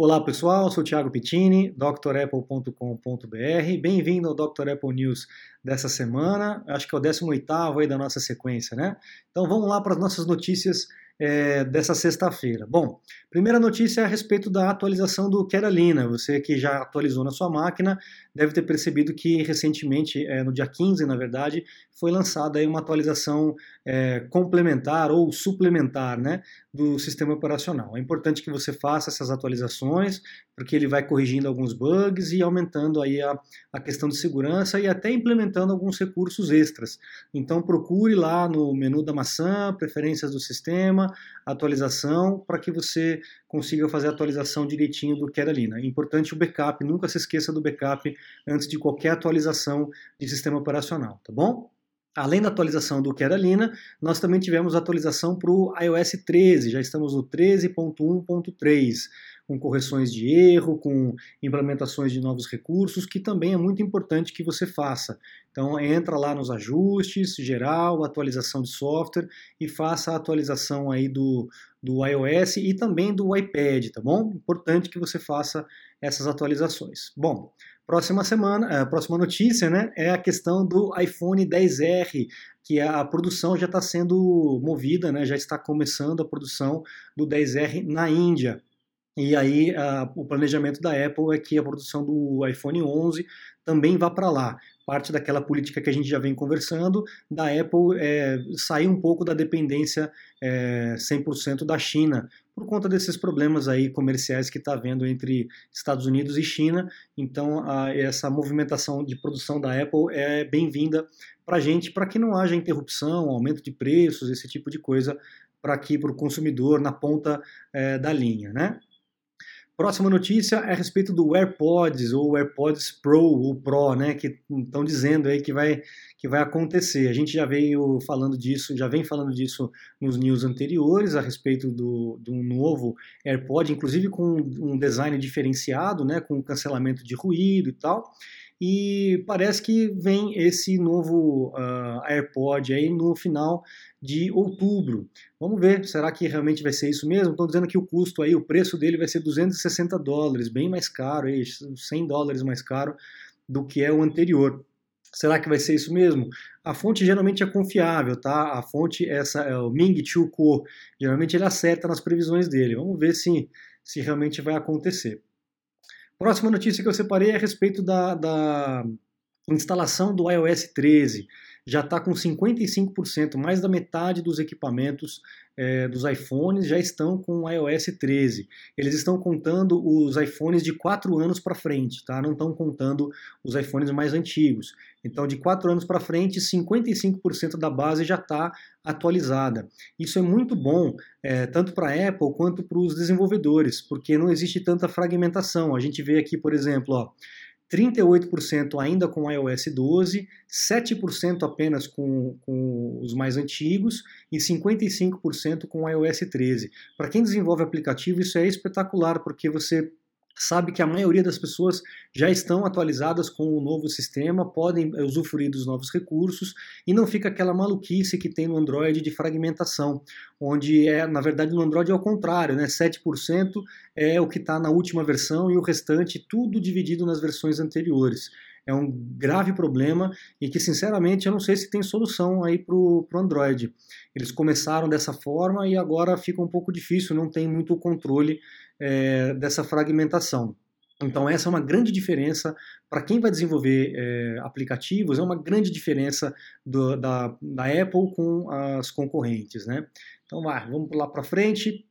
Olá pessoal, sou Thiago Pittini, drapple.com.br. Bem-vindo ao Dr. Apple News dessa semana. Acho que é o 18º aí da nossa sequência, né? Então vamos lá para as nossas notícias é, dessa sexta-feira. Bom, primeira notícia é a respeito da atualização do Keralina. Você que já atualizou na sua máquina deve ter percebido que recentemente, é, no dia 15, na verdade, foi lançada aí uma atualização é, complementar ou suplementar né, do sistema operacional. É importante que você faça essas atualizações, porque ele vai corrigindo alguns bugs e aumentando aí a, a questão de segurança e até implementando alguns recursos extras. Então procure lá no menu da maçã, preferências do sistema, atualização, para que você consiga fazer a atualização direitinho do que era ali. Né? Importante o backup, nunca se esqueça do backup antes de qualquer atualização de sistema operacional, tá bom? Além da atualização do Keralina, nós também tivemos atualização para o iOS 13, já estamos no 13.1.3, com correções de erro, com implementações de novos recursos, que também é muito importante que você faça. Então entra lá nos ajustes, geral, atualização de software e faça a atualização aí do, do iOS e também do iPad, tá bom? Importante que você faça essas atualizações. Bom, próxima semana, a eh, próxima notícia, né, é a questão do iPhone 10R, que a produção já está sendo movida, né, já está começando a produção do 10R na Índia. E aí a, o planejamento da Apple é que a produção do iPhone 11 também vá para lá. Parte daquela política que a gente já vem conversando, da Apple é, sair um pouco da dependência é, 100% da China, por conta desses problemas aí comerciais que está havendo entre Estados Unidos e China. Então, a, essa movimentação de produção da Apple é bem-vinda para a gente, para que não haja interrupção, aumento de preços, esse tipo de coisa, para aqui para o consumidor na ponta é, da linha, né? Próxima notícia é a respeito do AirPods ou AirPods Pro ou Pro, né, que estão dizendo aí que vai que vai acontecer. A gente já veio falando disso, já vem falando disso nos news anteriores a respeito do, do novo AirPod, inclusive com um design diferenciado, né, com cancelamento de ruído e tal e parece que vem esse novo uh, AirPod aí no final de outubro. Vamos ver, será que realmente vai ser isso mesmo? Estão dizendo que o custo aí, o preço dele vai ser 260 dólares, bem mais caro, aí, 100 dólares mais caro do que é o anterior. Será que vai ser isso mesmo? A fonte geralmente é confiável, tá? A fonte essa é o Ming Chiu Kuo. Geralmente ele acerta nas previsões dele. Vamos ver se, se realmente vai acontecer. Próxima notícia que eu separei é a respeito da, da instalação do iOS 13 já está com 55%, mais da metade dos equipamentos é, dos iPhones já estão com o iOS 13. Eles estão contando os iPhones de 4 anos para frente, tá? não estão contando os iPhones mais antigos. Então, de 4 anos para frente, 55% da base já está atualizada. Isso é muito bom, é, tanto para a Apple quanto para os desenvolvedores, porque não existe tanta fragmentação. A gente vê aqui, por exemplo, ó, 38% ainda com iOS 12, 7% apenas com, com, os mais antigos e 55% com iOS 13. Para quem desenvolve aplicativo, isso é espetacular, porque você sabe que a maioria das pessoas já estão atualizadas com o novo sistema, podem usufruir dos novos recursos e não fica aquela maluquice que tem no Android de fragmentação, onde é, na verdade no Android é o contrário, né? 7% é o que está na última versão e o restante tudo dividido nas versões anteriores é um grave problema e que, sinceramente, eu não sei se tem solução aí para o Android. Eles começaram dessa forma e agora fica um pouco difícil, não tem muito controle é, dessa fragmentação. Então, essa é uma grande diferença para quem vai desenvolver é, aplicativos, é uma grande diferença do, da, da Apple com as concorrentes. Né? Então, vamos lá para frente.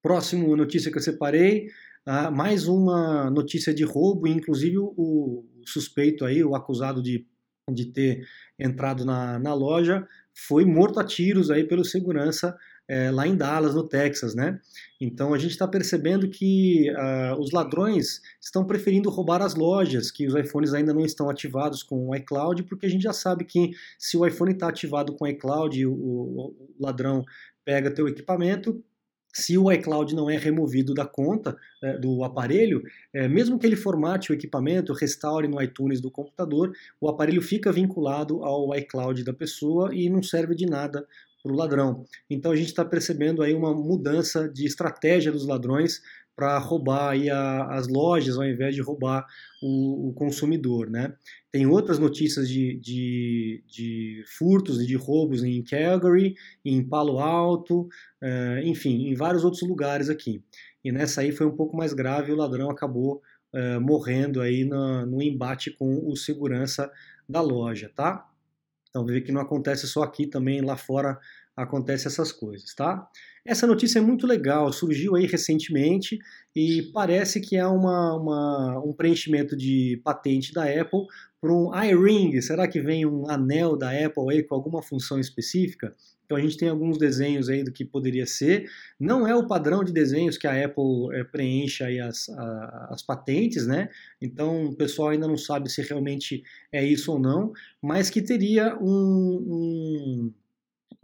Próximo notícia que eu separei ah, mais uma notícia de roubo, inclusive o, suspeito aí, o acusado de, de ter entrado na, na loja, foi morto a tiros aí pelo segurança é, lá em Dallas, no Texas, né? Então a gente está percebendo que uh, os ladrões estão preferindo roubar as lojas, que os iPhones ainda não estão ativados com o iCloud, porque a gente já sabe que se o iPhone está ativado com o iCloud, o, o ladrão pega teu equipamento, se o iCloud não é removido da conta é, do aparelho, é, mesmo que ele formate o equipamento, restaure no iTunes do computador, o aparelho fica vinculado ao iCloud da pessoa e não serve de nada para o ladrão. Então a gente está percebendo aí uma mudança de estratégia dos ladrões para roubar aí a, as lojas ao invés de roubar o, o, consumidor, né? Tem outras notícias de, de, de, furtos e de roubos em Calgary, em Palo Alto, uh, enfim, em vários outros lugares aqui. E nessa aí foi um pouco mais grave, o ladrão acabou uh, morrendo aí no, no embate com o segurança da loja, tá? Então vê que não acontece só aqui, também lá fora acontece essas coisas, tá? Essa notícia é muito legal, surgiu aí recentemente e parece que é uma, uma um preenchimento de patente da Apple para um iRing. Será que vem um anel da Apple aí com alguma função específica? Então a gente tem alguns desenhos aí do que poderia ser. Não é o padrão de desenhos que a Apple é, preenche aí as, a, as patentes, né? Então o pessoal ainda não sabe se realmente é isso ou não, mas que teria um, um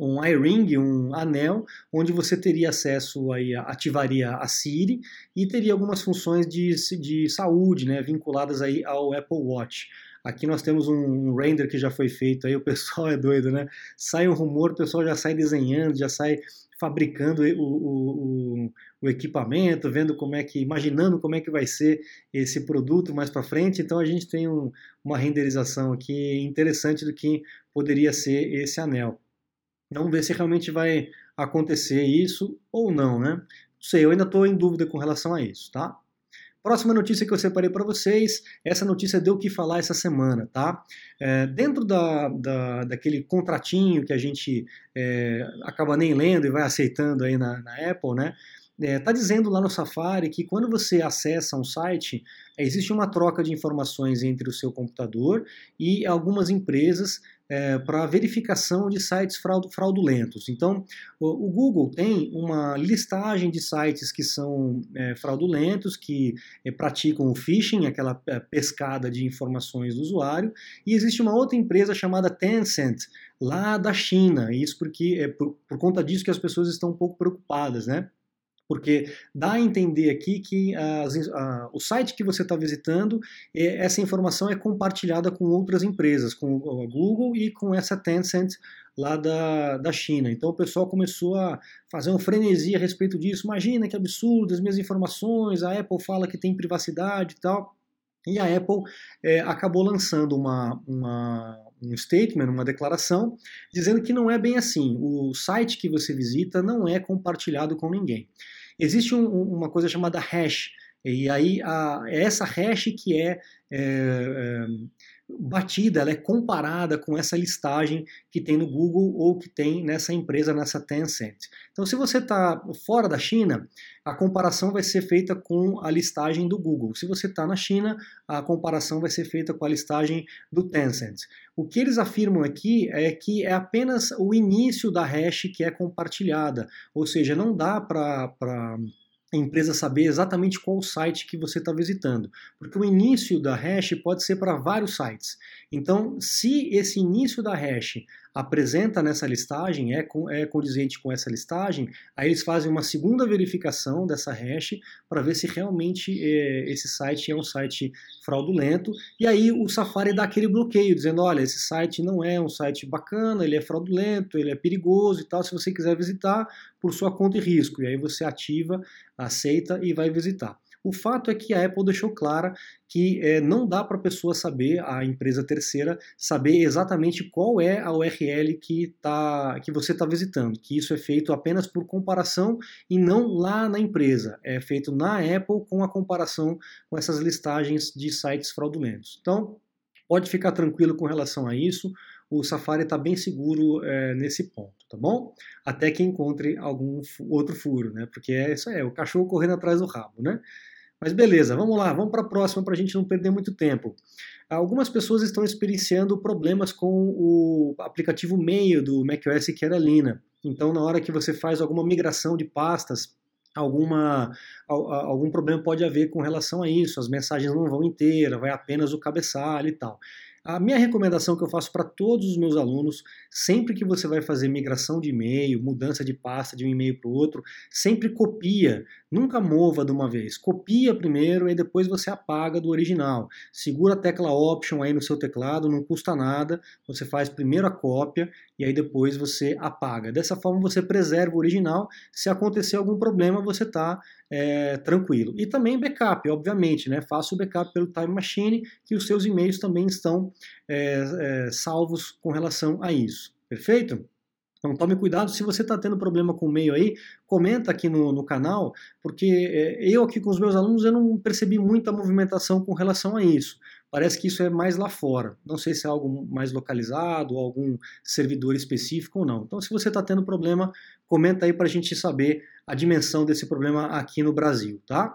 um iRing, um anel, onde você teria acesso aí, ativaria a Siri e teria algumas funções de, de saúde, né, vinculadas aí ao Apple Watch. Aqui nós temos um render que já foi feito, aí o pessoal é doido, né? Sai um rumor, o pessoal já sai desenhando, já sai fabricando o, o, o, o equipamento, vendo como é que, imaginando como é que vai ser esse produto mais para frente. Então a gente tem um, uma renderização aqui interessante do que poderia ser esse anel. Vamos ver se realmente vai acontecer isso ou não, né? Não sei, eu ainda estou em dúvida com relação a isso, tá? Próxima notícia que eu separei para vocês, essa notícia deu o que falar essa semana, tá? É, dentro da, da, daquele contratinho que a gente é, acaba nem lendo e vai aceitando aí na, na Apple, né? É, tá dizendo lá no Safari que quando você acessa um site, existe uma troca de informações entre o seu computador e algumas empresas é, para verificação de sites fraudulentos. Então, o, o, Google tem uma listagem de sites que são é, fraudulentos, que é, praticam o phishing, aquela é, pescada de informações do usuário, e existe uma outra empresa chamada Tencent, lá da China. Isso porque é por, por conta disso que as pessoas estão um pouco preocupadas, né? Porque dá a entender aqui que as, a, o site que você está visitando, é, essa informação é compartilhada com outras empresas, com a Google e com essa Tencent lá da, da China. Então o pessoal começou a fazer um frenesi a respeito disso. Imagina que absurdo, as minhas informações, a Apple fala que tem privacidade e tal. E a Apple é, acabou lançando uma, uma, um statement, uma declaração, dizendo que não é bem assim. O site que você visita não é compartilhado com ninguém. Existe um, uma coisa chamada hash, e aí a, é essa hash que é, é, é, batida, ela é comparada com essa listagem que tem no Google ou que tem nessa empresa, nessa Tencent. Então, se você está fora da China, a comparação vai ser feita com a listagem do Google. Se você está na China, a comparação vai ser feita com a listagem do Tencent. O que eles afirmam aqui é que é apenas o início da hash que é compartilhada, ou seja, não dá para empresa saber exatamente qual site que você está visitando, porque o início da hash pode ser para vários sites. Então, se esse início da hash apresenta nessa listagem, é, é condizente com essa listagem, aí eles fazem uma segunda verificação dessa hash para ver se realmente é, esse site é um site fraudulento, e aí o Safari dá aquele bloqueio, dizendo, olha, esse site não é um site bacana, ele é fraudulento, ele é perigoso e tal, se você quiser visitar, por sua conta e risco, e aí você ativa, aceita e vai visitar. O fato é que a Apple deixou clara que é, não dá para a pessoa saber, a empresa terceira, saber exatamente qual é a URL que, tá, que você está visitando, que isso é feito apenas por comparação e não lá na empresa. É feito na Apple com a comparação com essas listagens de sites fraudulentos. Então, pode ficar tranquilo com relação a isso o Safari está bem seguro é, nesse ponto, tá bom? Até que encontre algum outro furo, né? Porque é isso é o cachorro correndo atrás do rabo, né? Mas beleza, vamos lá, vamos para a próxima para a gente não perder muito tempo. Algumas pessoas estão experienciando problemas com o aplicativo Mail do macOS Carolina. Então, na hora que você faz alguma migração de pastas, alguma, algum problema pode haver com relação a isso. As mensagens não vão inteiras, vai apenas o cabeçalho e tal. A minha recomendação que eu faço para todos os meus alunos, sempre que você vai fazer migração de e-mail, mudança de pasta de um e-mail para o outro, sempre copia, nunca mova de uma vez. Copia primeiro e depois você apaga do original. Segura a tecla Option aí no seu teclado, não custa nada. Você faz primeiro a cópia e aí depois você apaga. Dessa forma você preserva o original. Se acontecer algum problema, você está é, tranquilo. E também backup, obviamente, né? Faça o backup pelo Time Machine, que os seus e-mails também estão é, é, salvos com relação a isso. Perfeito? Então tome cuidado, se você está tendo problema com o e-mail aí, comenta aqui no, no canal, porque é, eu aqui com os meus alunos eu não percebi muita movimentação com relação a isso. Parece que isso é mais lá fora. Não sei se é algo mais localizado, algum servidor específico ou não. Então, se você está tendo problema, comenta aí para a gente saber a dimensão desse problema aqui no Brasil, tá?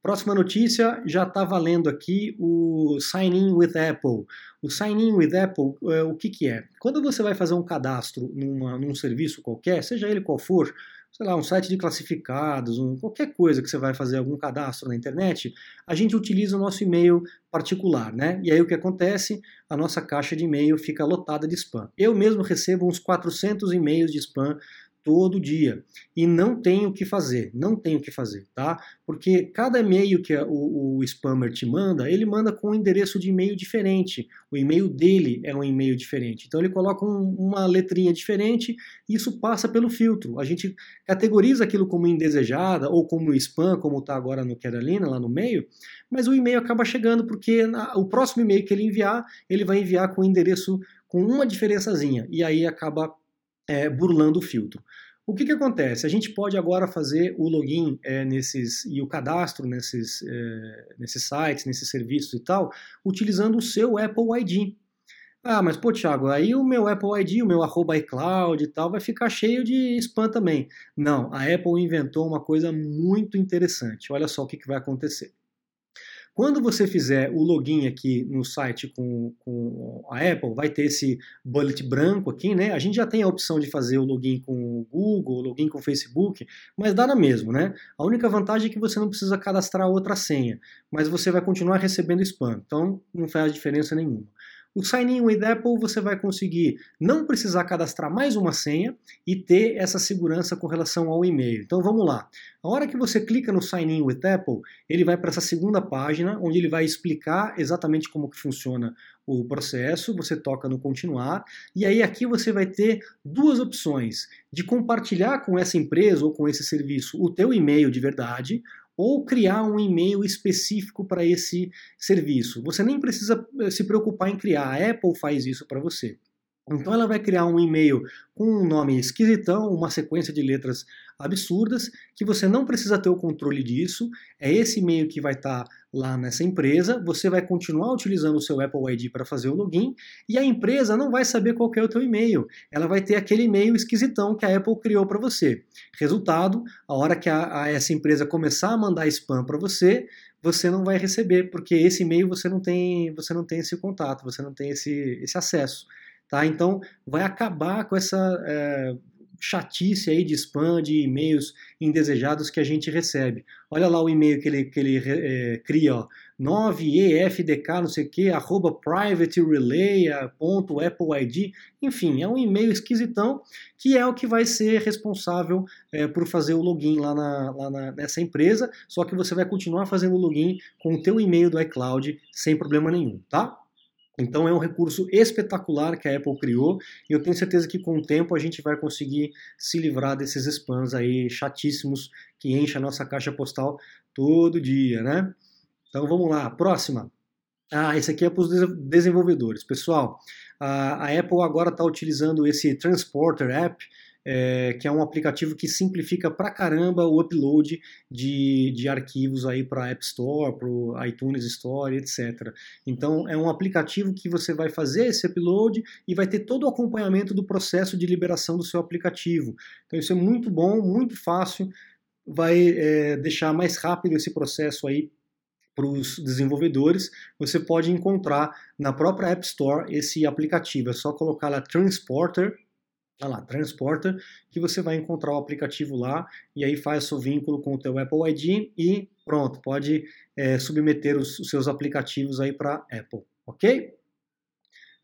Próxima notícia, já está valendo aqui o Sign In with Apple. O Sign In with Apple, é, o que, que é? Quando você vai fazer um cadastro numa, num serviço qualquer, seja ele qual for, sei lá, um site de classificados, um, qualquer coisa que você vai fazer algum cadastro na internet, a gente utiliza o nosso e-mail particular, né? E aí o que acontece? A nossa caixa de e-mail fica lotada de spam. Eu mesmo recebo uns 400 e-mails de spam todo dia. E não tem o que fazer, não tem o que fazer, tá? Porque cada e-mail que o, o spammer te manda, ele manda com um endereço de e-mail diferente. O e-mail dele é um e-mail diferente. Então ele coloca um, uma letrinha diferente e isso passa pelo filtro. A gente categoriza aquilo como indesejada ou como spam, como está agora no Carolina, lá no meio, mas o e-mail acaba chegando porque na, o próximo e-mail que ele enviar, ele vai enviar com o endereço com uma diferençazinha. E aí acaba é, burlando o filtro. O que, que acontece? A gente pode agora fazer o login é, nesses e o cadastro nesses, é, nesses sites, nesses serviços e tal, utilizando o seu Apple ID. Ah, mas pô, Thiago, aí o meu Apple ID, o meu arroba iCloud e tal, vai ficar cheio de spam também. Não, a Apple inventou uma coisa muito interessante. Olha só o que, que vai acontecer. Quando você fizer o login aqui no site com, com, a Apple, vai ter esse bullet branco aqui, né? A gente já tem a opção de fazer o login com o Google, login com o Facebook, mas dá na mesmo, né? A única vantagem é que você não precisa cadastrar outra senha, mas você vai continuar recebendo spam, então não faz diferença nenhuma. O Sign In with Apple você vai conseguir não precisar cadastrar mais uma senha e ter essa segurança com relação ao e-mail. Então vamos lá. A hora que você clica no Sign In with Apple, ele vai para essa segunda página, onde ele vai explicar exatamente como que funciona o processo, você toca no continuar, e aí aqui você vai ter duas opções, de compartilhar com essa empresa ou com esse serviço o teu e-mail de verdade, ou criar um e-mail específico para esse serviço. Você nem precisa eh, se preocupar em criar, a Apple faz isso para você. Então ela vai criar um e-mail com um nome esquisitão, uma sequência de letras absurdas, que você não precisa ter o controle disso. É esse e-mail que vai estar tá lá nessa empresa. Você vai continuar utilizando o seu Apple ID para fazer o login e a empresa não vai saber qual é o teu e-mail. Ela vai ter aquele e-mail esquisitão que a Apple criou para você. Resultado, a hora que a, a essa empresa começar a mandar spam para você, você não vai receber, porque esse e-mail você não tem, você não tem esse contato, você não tem esse, esse acesso. Tá? Então, vai acabar com essa é, chatice aí de spam, de e-mails indesejados que a gente recebe. Olha lá o e-mail que ele, que ele é, cria, ó, 9efdk, não sei o que, arroba enfim, é um e-mail esquisitão que é o que vai ser responsável é, por fazer o login lá, na, lá na, nessa empresa, só que você vai continuar fazendo o login com o teu e-mail do iCloud sem problema nenhum, tá? Então é um recurso espetacular que a Apple criou e eu tenho certeza que com o tempo a gente vai conseguir se livrar desses spams aí chatíssimos que enchem a nossa caixa postal todo dia, né? Então vamos lá, próxima. Ah, esse aqui é para os desenvolvedores. Pessoal, a Apple agora está utilizando esse Transporter App é, que é um aplicativo que simplifica pra caramba o upload de, de arquivos aí para App Store, para iTunes Store, etc. Então é um aplicativo que você vai fazer esse upload e vai ter todo o acompanhamento do processo de liberação do seu aplicativo. Então isso é muito bom, muito fácil, vai é, deixar mais rápido esse processo aí para os desenvolvedores, você pode encontrar na própria App Store esse aplicativo. É só colocar lá Transporter Olha lá, Transporter, que você vai encontrar o aplicativo lá e aí faz o vínculo com o teu Apple ID e pronto, pode é, submeter os, os, seus aplicativos aí para Apple, ok?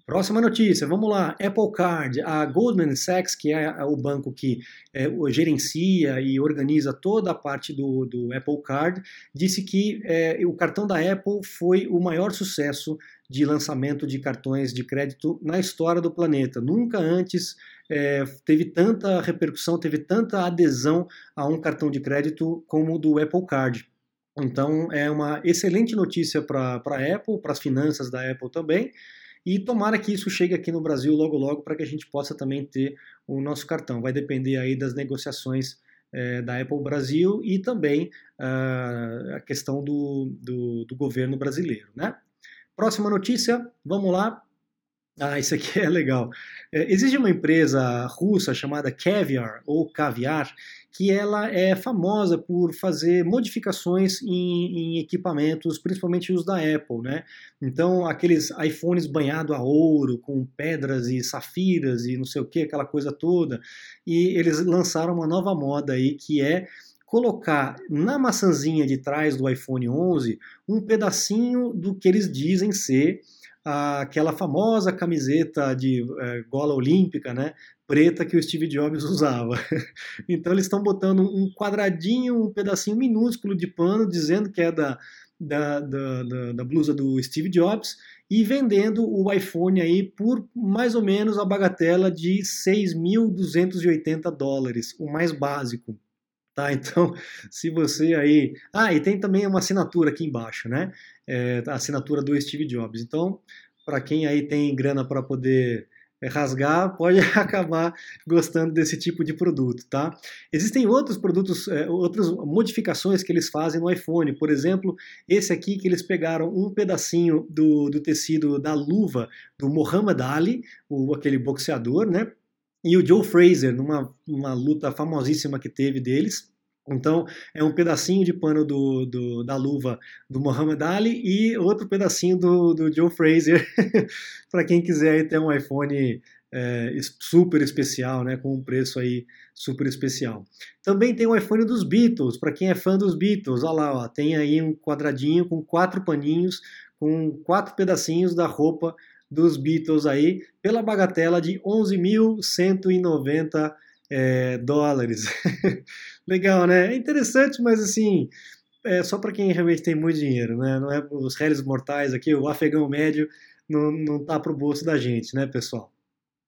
Próxima notícia, vamos lá. Apple Card, a Goldman Sachs, que é o banco que é, gerencia e organiza toda a parte do, do Apple Card, disse que é, o cartão da Apple foi o maior sucesso de lançamento de cartões de crédito na história do planeta. Nunca antes é, teve tanta repercussão, teve tanta adesão a um cartão de crédito como o do Apple Card. Então é uma excelente notícia para a Apple, para as finanças da Apple também. E tomara que isso chegue aqui no Brasil logo logo para que a gente possa também ter o nosso cartão. Vai depender aí das negociações é, da Apple Brasil e também uh, a questão do, do, do governo brasileiro. Né? Próxima notícia, vamos lá. Ah, isso aqui é legal. É, existe uma empresa russa chamada Caviar, ou Caviar, que ela é famosa por fazer modificações em, em, equipamentos, principalmente os da Apple, né? Então, aqueles iPhones banhados a ouro, com pedras e safiras e não sei o que, aquela coisa toda. E eles lançaram uma nova moda aí, que é colocar na maçãzinha de trás do iPhone 11 um pedacinho do que eles dizem ser aquela famosa camiseta de é, gola olímpica, né, preta que o Steve Jobs usava. então eles estão botando um quadradinho, um pedacinho minúsculo de pano, dizendo que é da, da, da, da, da blusa do Steve Jobs e vendendo o iPhone aí por mais ou menos a bagatela de 6.280 dólares, o mais básico. Tá, então, se você aí. Ah, e tem também uma assinatura aqui embaixo, né? É, a assinatura do Steve Jobs. Então, para quem aí tem grana para poder é, rasgar, pode acabar gostando desse tipo de produto, tá? Existem outros produtos, é, outras modificações que eles fazem no iPhone. Por exemplo, esse aqui que eles pegaram um pedacinho do, do tecido da luva do Muhammad Ali, o, aquele boxeador, né? E o Joe Fraser, numa uma luta famosíssima que teve deles. Então, é um pedacinho de pano do, do, da luva do Muhammad Ali e outro pedacinho do, do Joe Fraser, para quem quiser ter um iPhone é, super especial, né, com um preço aí super especial. Também tem o iPhone dos Beatles, para quem é fã dos Beatles, olha lá, ó, tem aí um quadradinho com quatro paninhos, com quatro pedacinhos da roupa dos Beatles aí pela bagatela de 11.190 é, dólares. Legal, né? É interessante, mas assim, é só para quem realmente tem muito dinheiro, né? Não é os réis mortais aqui, o afegão médio não, não tá pro bolso da gente, né, pessoal?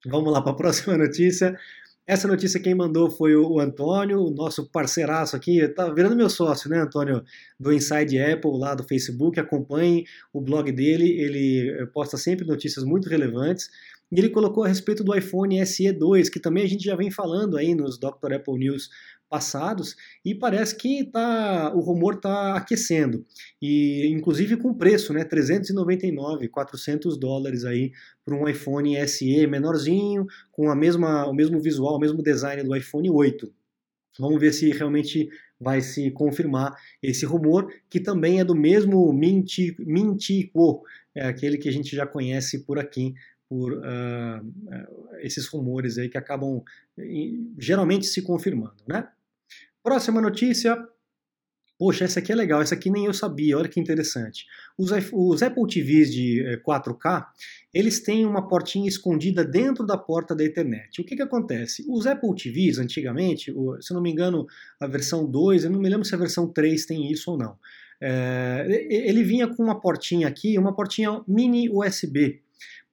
Vamos lá para a próxima notícia. Essa notícia quem mandou foi o Antônio, o nosso parceiraço aqui, tá virando meu sócio, né, Antônio, do Inside Apple lá do Facebook. Acompanhe o blog dele, ele eh, posta sempre notícias muito relevantes. E ele colocou a respeito do iPhone SE2, que também a gente já vem falando aí nos Dr. Apple News passados e parece que tá, o rumor está aquecendo e inclusive com preço, né, 399, 400 dólares aí para um iPhone SE menorzinho com a mesma, o mesmo visual, o mesmo design do iPhone 8. Vamos ver se realmente vai se confirmar esse rumor, que também é do mesmo Mintico, é aquele que a gente já conhece por aqui, por uh, esses rumores aí que acabam geralmente se confirmando, né? Próxima notícia. Poxa, essa aqui é legal, essa aqui nem eu sabia, olha que interessante. Os, os Apple TVs de 4K, eh, eles têm uma portinha escondida dentro da porta da Ethernet. O que, que acontece? Os Apple TVs, antigamente, se não me engano, a versão 2, eu não me lembro se a versão 3 tem isso ou não. É, ele vinha com uma portinha aqui, uma portinha mini USB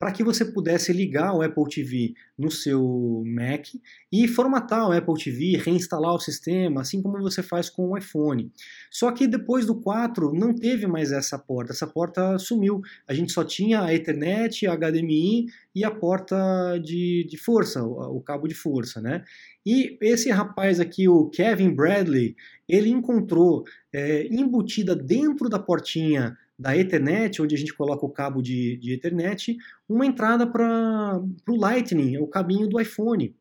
para que você pudesse ligar o Apple TV no seu Mac e formatar o Apple TV, reinstalar o sistema, assim como você faz com o iPhone. Só que depois do 4 não teve mais essa porta, essa porta sumiu. A gente só tinha a Ethernet, a HDMI e a porta de, de força, o, o cabo de força, né? E esse rapaz aqui, o Kevin Bradley, ele encontrou é, embutida dentro da portinha da Ethernet, onde a gente coloca o cabo de, de Ethernet, uma entrada para o Lightning, o cabinho do iPhone.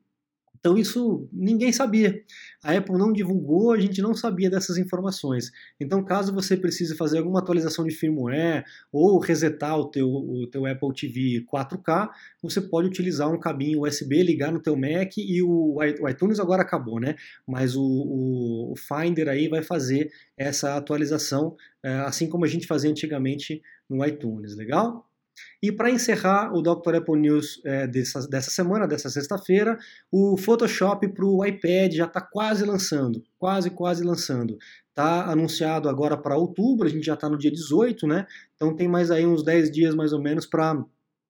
Então isso ninguém sabia. A Apple não divulgou, a gente não sabia dessas informações. Então caso você precise fazer alguma atualização de firmware ou resetar o teu, o teu Apple TV 4K, você pode utilizar um cabinho USB, ligar no teu Mac e o, o iTunes agora acabou, né? Mas o, o, Finder aí vai fazer essa atualização, é, assim como a gente fazia antigamente no iTunes, legal? E para encerrar o Dr. Apple News é, dessa, dessa semana, dessa sexta-feira, o Photoshop para o iPad já está quase lançando, quase, quase lançando. Está anunciado agora para outubro, a gente já está no dia 18, né? Então tem mais aí uns 10 dias mais ou menos para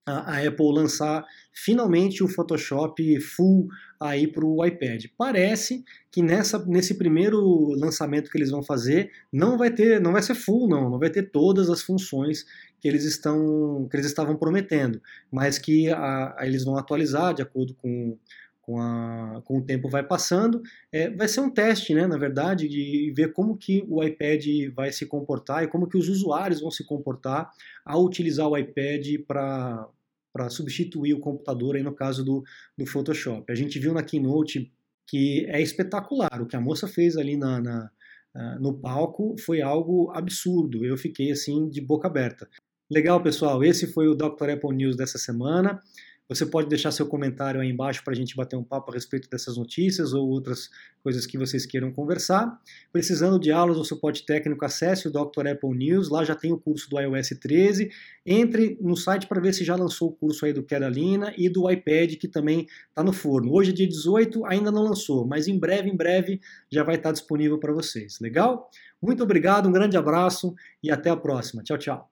a Apple lançar finalmente o Photoshop full aí para o iPad. Parece que nessa, nesse primeiro lançamento que eles vão fazer não vai ter, não vai ser full não, não vai ter todas as funções que eles estão, que eles estavam prometendo, mas que a, a eles vão atualizar de acordo com com, a, com, o tempo vai passando, é, vai ser um teste, né, na verdade, de ver como que o iPad vai se comportar e como que os usuários vão se comportar ao utilizar o iPad para para substituir o computador aí no caso do, do Photoshop. A gente viu na Keynote que é espetacular. O que a moça fez ali na, na uh, no palco foi algo absurdo. Eu fiquei assim de boca aberta. Legal, pessoal. Esse foi o Dr. Apple News dessa semana. Você pode deixar seu comentário aí embaixo para a gente bater um papo a respeito dessas notícias ou outras coisas que vocês queiram conversar. Precisando de aulas ou suporte técnico, acesse o Dr. Apple News, lá já tem o curso do iOS 13. Entre no site para ver se já lançou o curso aí do Carolina e do iPad, que também está no forno. Hoje é dia 18, ainda não lançou, mas em breve, em breve, já vai estar disponível para vocês. Legal? Muito obrigado, um grande abraço e até a próxima. Tchau, tchau.